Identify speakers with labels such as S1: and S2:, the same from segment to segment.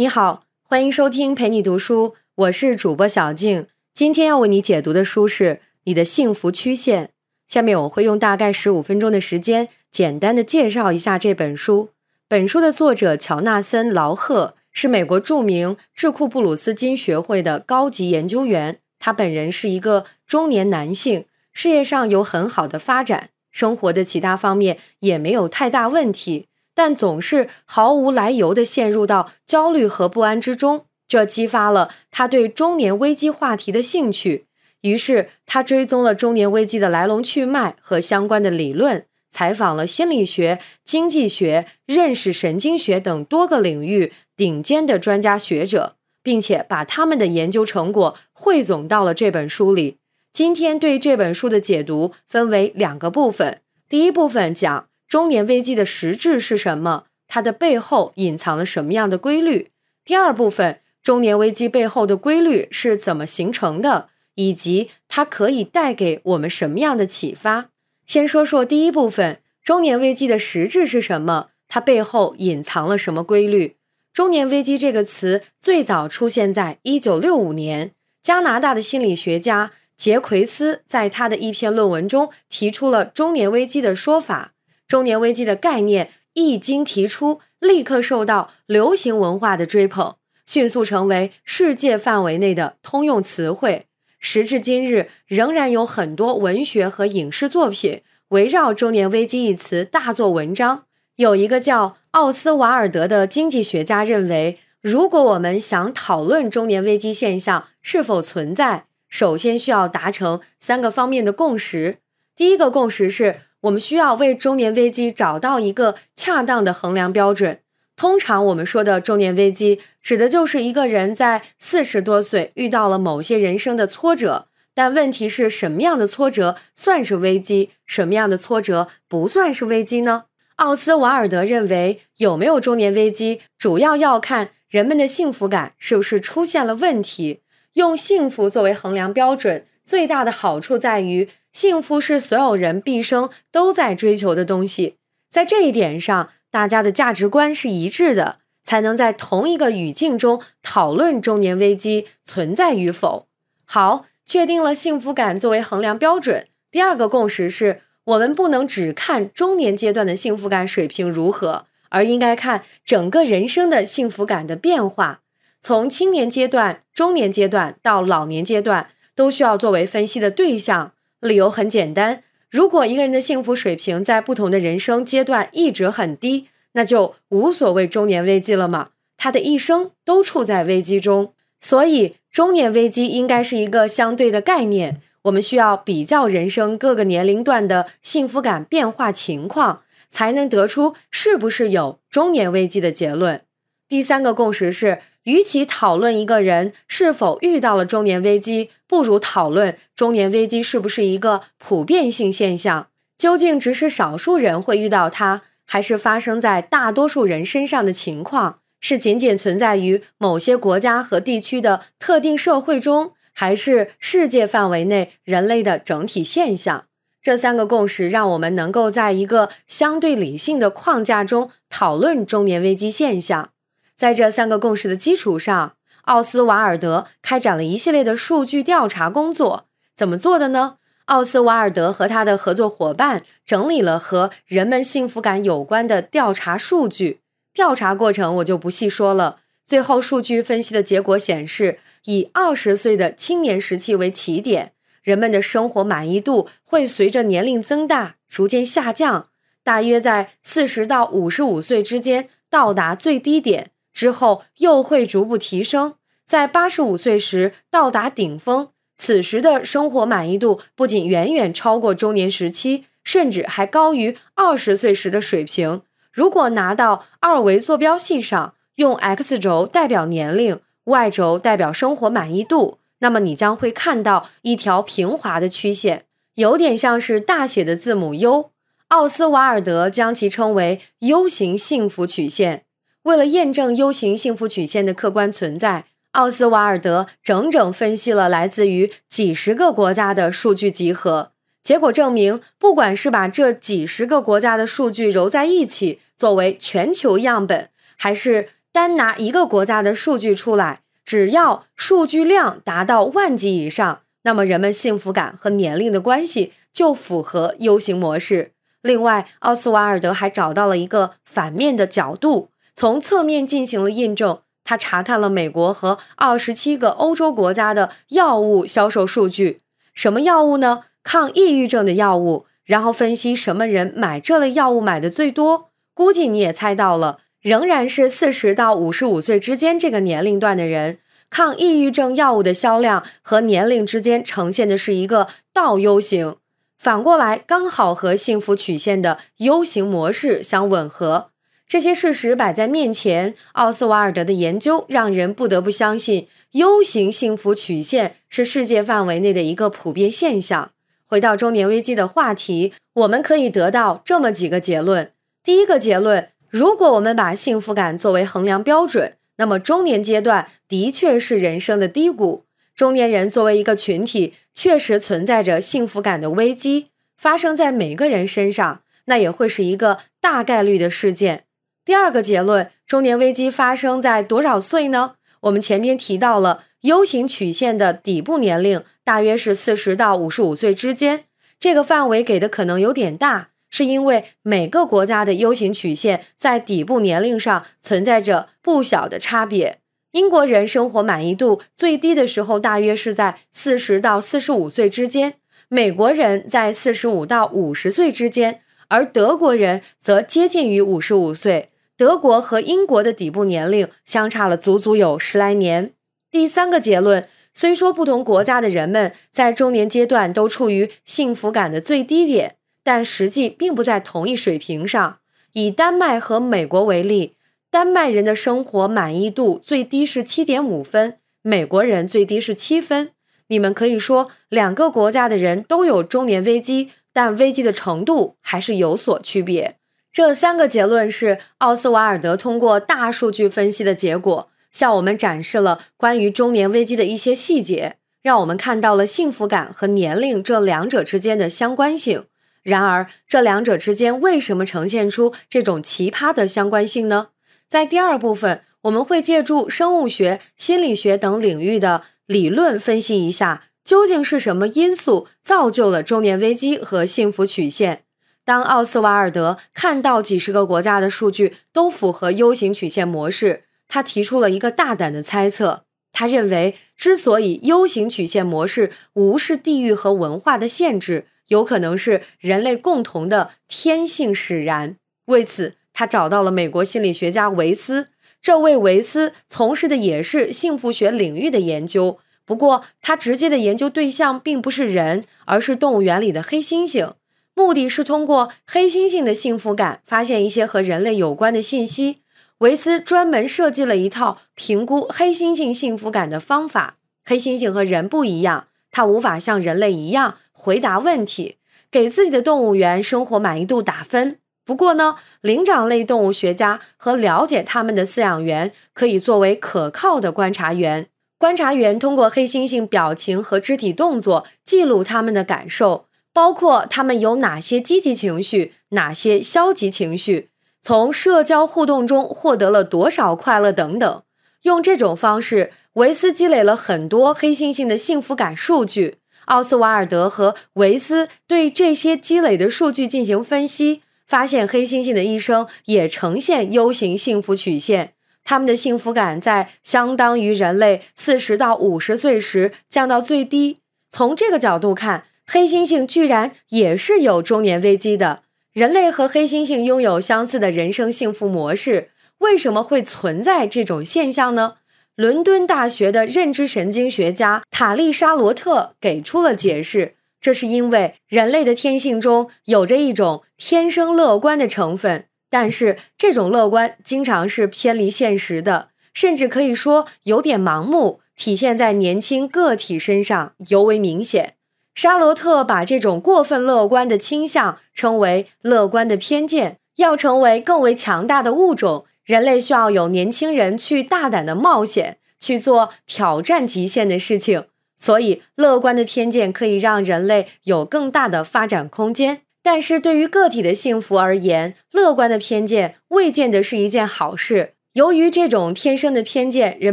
S1: 你好，欢迎收听陪你读书，我是主播小静。今天要为你解读的书是《你的幸福曲线》。下面我会用大概十五分钟的时间，简单的介绍一下这本书。本书的作者乔纳森·劳赫是美国著名智库布鲁斯金学会的高级研究员。他本人是一个中年男性，事业上有很好的发展，生活的其他方面也没有太大问题。但总是毫无来由地陷入到焦虑和不安之中，这激发了他对中年危机话题的兴趣。于是，他追踪了中年危机的来龙去脉和相关的理论，采访了心理学、经济学、认识神经学等多个领域顶尖的专家学者，并且把他们的研究成果汇总到了这本书里。今天对这本书的解读分为两个部分，第一部分讲。中年危机的实质是什么？它的背后隐藏了什么样的规律？第二部分，中年危机背后的规律是怎么形成的，以及它可以带给我们什么样的启发？先说说第一部分，中年危机的实质是什么？它背后隐藏了什么规律？中年危机这个词最早出现在一九六五年，加拿大的心理学家杰奎斯在他的一篇论文中提出了中年危机的说法。中年危机的概念一经提出，立刻受到流行文化的追捧，迅速成为世界范围内的通用词汇。时至今日，仍然有很多文学和影视作品围绕“中年危机”一词大做文章。有一个叫奥斯瓦尔德的经济学家认为，如果我们想讨论中年危机现象是否存在，首先需要达成三个方面的共识。第一个共识是。我们需要为中年危机找到一个恰当的衡量标准。通常我们说的中年危机，指的就是一个人在四十多岁遇到了某些人生的挫折。但问题是什么样的挫折算是危机，什么样的挫折不算是危机呢？奥斯瓦尔德认为，有没有中年危机，主要要看人们的幸福感是不是出现了问题。用幸福作为衡量标准，最大的好处在于。幸福是所有人毕生都在追求的东西，在这一点上，大家的价值观是一致的，才能在同一个语境中讨论中年危机存在与否。好，确定了幸福感作为衡量标准。第二个共识是，我们不能只看中年阶段的幸福感水平如何，而应该看整个人生的幸福感的变化，从青年阶段、中年阶段到老年阶段，都需要作为分析的对象。理由很简单，如果一个人的幸福水平在不同的人生阶段一直很低，那就无所谓中年危机了嘛。他的一生都处在危机中，所以中年危机应该是一个相对的概念。我们需要比较人生各个年龄段的幸福感变化情况，才能得出是不是有中年危机的结论。第三个共识是。与其讨论一个人是否遇到了中年危机，不如讨论中年危机是不是一个普遍性现象。究竟只是少数人会遇到它，还是发生在大多数人身上的情况？是仅仅存在于某些国家和地区的特定社会中，还是世界范围内人类的整体现象？这三个共识让我们能够在一个相对理性的框架中讨论中年危机现象。在这三个共识的基础上，奥斯瓦尔德开展了一系列的数据调查工作。怎么做的呢？奥斯瓦尔德和他的合作伙伴整理了和人们幸福感有关的调查数据。调查过程我就不细说了。最后，数据分析的结果显示，以二十岁的青年时期为起点，人们的生活满意度会随着年龄增大逐渐下降，大约在四十到五十五岁之间到达最低点。之后又会逐步提升，在八十五岁时到达顶峰。此时的生活满意度不仅远远超过中年时期，甚至还高于二十岁时的水平。如果拿到二维坐标系上，用 x 轴代表年龄，y 轴代表生活满意度，那么你将会看到一条平滑的曲线，有点像是大写的字母 U。奥斯瓦尔德将其称为 U 型幸福曲线。为了验证 U 型幸福曲线的客观存在，奥斯瓦尔德整整分析了来自于几十个国家的数据集合。结果证明，不管是把这几十个国家的数据揉在一起作为全球样本，还是单拿一个国家的数据出来，只要数据量达到万级以上，那么人们幸福感和年龄的关系就符合 U 型模式。另外，奥斯瓦尔德还找到了一个反面的角度，从侧面进行了印证。他查看了美国和二十七个欧洲国家的药物销售数据，什么药物呢？抗抑郁症的药物。然后分析什么人买这类药物买的最多，估计你也猜到了，仍然是四十到五十五岁之间这个年龄段的人。抗抑郁症药物的销量和年龄之间呈现的是一个倒 U 型，反过来刚好和幸福曲线的 U 型模式相吻合。这些事实摆在面前，奥斯瓦尔德的研究让人不得不相信 U 型幸福曲线是世界范围内的一个普遍现象。回到中年危机的话题，我们可以得到这么几个结论。第一个结论，如果我们把幸福感作为衡量标准，那么中年阶段的确是人生的低谷。中年人作为一个群体，确实存在着幸福感的危机，发生在每个人身上，那也会是一个大概率的事件。第二个结论，中年危机发生在多少岁呢？我们前面提到了 U 型曲线的底部年龄。大约是四十到五十五岁之间，这个范围给的可能有点大，是因为每个国家的 U 型曲线在底部年龄上存在着不小的差别。英国人生活满意度最低的时候大约是在四十到四十五岁之间，美国人在四十五到五十岁之间，而德国人则接近于五十五岁。德国和英国的底部年龄相差了足足有十来年。第三个结论。虽说不同国家的人们在中年阶段都处于幸福感的最低点，但实际并不在同一水平上。以丹麦和美国为例，丹麦人的生活满意度最低是七点五分，美国人最低是七分。你们可以说两个国家的人都有中年危机，但危机的程度还是有所区别。这三个结论是奥斯瓦尔德通过大数据分析的结果。向我们展示了关于中年危机的一些细节，让我们看到了幸福感和年龄这两者之间的相关性。然而，这两者之间为什么呈现出这种奇葩的相关性呢？在第二部分，我们会借助生物学、心理学等领域的理论分析一下，究竟是什么因素造就了中年危机和幸福曲线。当奥斯瓦尔德看到几十个国家的数据都符合 U 型曲线模式。他提出了一个大胆的猜测，他认为，之所以 U 型曲线模式无视地域和文化的限制，有可能是人类共同的天性使然。为此，他找到了美国心理学家维斯。这位维斯从事的也是幸福学领域的研究，不过他直接的研究对象并不是人，而是动物园里的黑猩猩。目的是通过黑猩猩的幸福感，发现一些和人类有关的信息。维斯专门设计了一套评估黑猩猩幸福感的方法。黑猩猩和人不一样，它无法像人类一样回答问题，给自己的动物园生活满意度打分。不过呢，灵长类动物学家和了解他们的饲养员可以作为可靠的观察员。观察员通过黑猩猩表情和肢体动作记录他们的感受，包括他们有哪些积极情绪，哪些消极情绪。从社交互动中获得了多少快乐等等，用这种方式，维斯积累了很多黑猩猩的幸福感数据。奥斯瓦尔德和维斯对这些积累的数据进行分析，发现黑猩猩的一生也呈现 U 型幸福曲线，他们的幸福感在相当于人类四十到五十岁时降到最低。从这个角度看，黑猩猩居然也是有中年危机的。人类和黑猩猩拥有相似的人生幸福模式，为什么会存在这种现象呢？伦敦大学的认知神经学家塔利沙罗特给出了解释：这是因为人类的天性中有着一种天生乐观的成分，但是这种乐观经常是偏离现实的，甚至可以说有点盲目，体现在年轻个体身上尤为明显。沙罗特把这种过分乐观的倾向称为“乐观的偏见”。要成为更为强大的物种，人类需要有年轻人去大胆的冒险，去做挑战极限的事情。所以，乐观的偏见可以让人类有更大的发展空间。但是对于个体的幸福而言，乐观的偏见未见得是一件好事。由于这种天生的偏见，人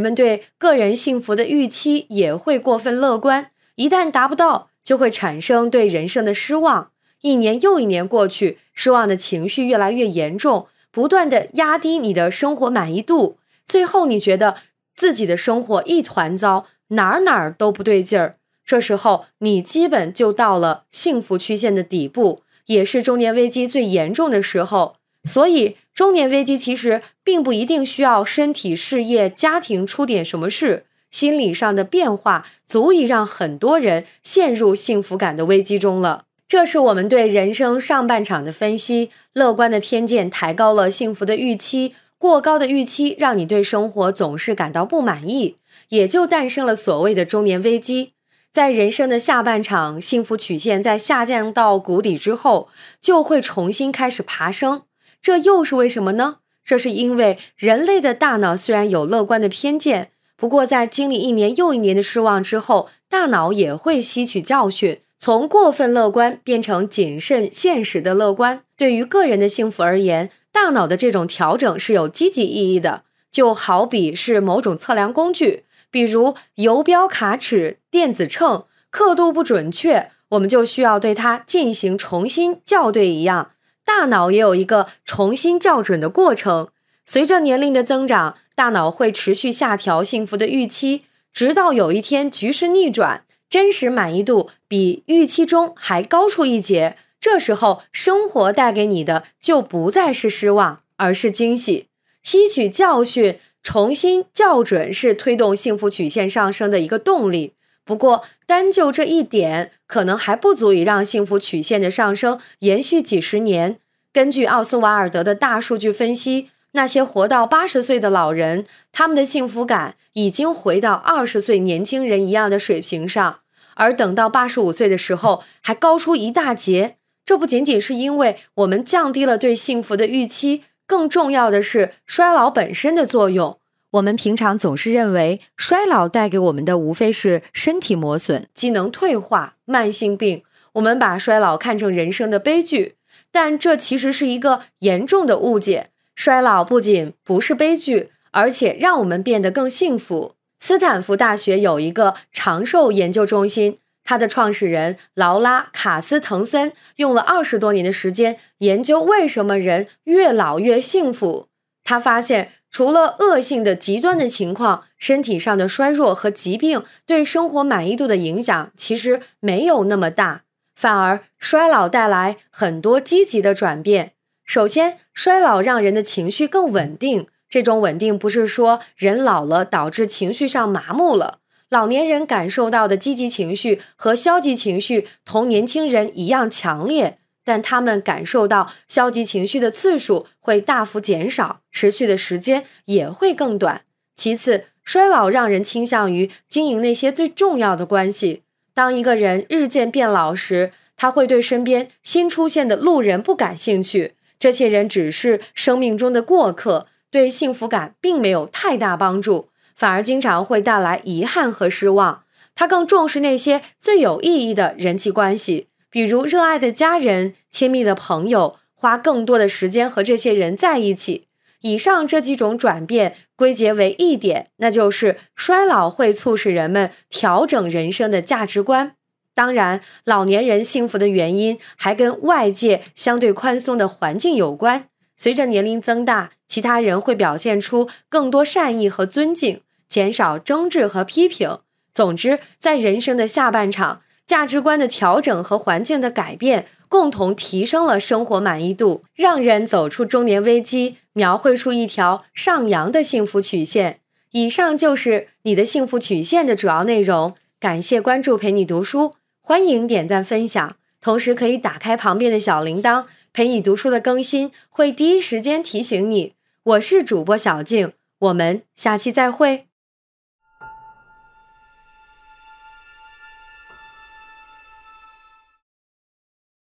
S1: 们对个人幸福的预期也会过分乐观，一旦达不到，就会产生对人生的失望。一年又一年过去，失望的情绪越来越严重，不断的压低你的生活满意度，最后你觉得自己的生活一团糟，哪儿哪儿都不对劲儿。这时候，你基本就到了幸福曲线的底部，也是中年危机最严重的时候。所以，中年危机其实并不一定需要身体、事业、家庭出点什么事，心理上的变化足以让很多人陷入幸福感的危机中了。这是我们对人生上半场的分析。乐观的偏见抬高了幸福的预期，过高的预期让你对生活总是感到不满意，也就诞生了所谓的中年危机。在人生的下半场，幸福曲线在下降到谷底之后，就会重新开始爬升。这又是为什么呢？这是因为人类的大脑虽然有乐观的偏见，不过在经历一年又一年的失望之后，大脑也会吸取教训。从过分乐观变成谨慎现实的乐观，对于个人的幸福而言，大脑的这种调整是有积极意义的。就好比是某种测量工具，比如游标、卡尺、电子秤，刻度不准确，我们就需要对它进行重新校对一样。大脑也有一个重新校准的过程。随着年龄的增长，大脑会持续下调幸福的预期，直到有一天局势逆转。真实满意度比预期中还高出一截，这时候生活带给你的就不再是失望，而是惊喜。吸取教训，重新校准是推动幸福曲线上升的一个动力。不过，单就这一点，可能还不足以让幸福曲线的上升延续几十年。根据奥斯瓦尔德的大数据分析，那些活到八十岁的老人，他们的幸福感。已经回到二十岁年轻人一样的水平上，而等到八十五岁的时候还高出一大截。这不仅仅是因为我们降低了对幸福的预期，更重要的是衰老本身的作用。我们平常总是认为衰老带给我们的无非是身体磨损、机能退化、慢性病，我们把衰老看成人生的悲剧，但这其实是一个严重的误解。衰老不仅不是悲剧。而且让我们变得更幸福。斯坦福大学有一个长寿研究中心，他的创始人劳拉·卡斯滕森用了二十多年的时间研究为什么人越老越幸福。他发现，除了恶性的极端的情况，身体上的衰弱和疾病对生活满意度的影响其实没有那么大，反而衰老带来很多积极的转变。首先，衰老让人的情绪更稳定。这种稳定不是说人老了导致情绪上麻木了，老年人感受到的积极情绪和消极情绪同年轻人一样强烈，但他们感受到消极情绪的次数会大幅减少，持续的时间也会更短。其次，衰老让人倾向于经营那些最重要的关系。当一个人日渐变老时，他会对身边新出现的路人不感兴趣，这些人只是生命中的过客。对幸福感并没有太大帮助，反而经常会带来遗憾和失望。他更重视那些最有意义的人际关系，比如热爱的家人、亲密的朋友，花更多的时间和这些人在一起。以上这几种转变归结为一点，那就是衰老会促使人们调整人生的价值观。当然，老年人幸福的原因还跟外界相对宽松的环境有关。随着年龄增大，其他人会表现出更多善意和尊敬，减少争执和批评。总之，在人生的下半场，价值观的调整和环境的改变，共同提升了生活满意度，让人走出中年危机，描绘出一条上扬的幸福曲线。以上就是你的幸福曲线的主要内容。感谢关注，陪你读书，欢迎点赞分享，同时可以打开旁边的小铃铛。陪你读书的更新会第一时间提醒你。我是主播小静，我们下期再会。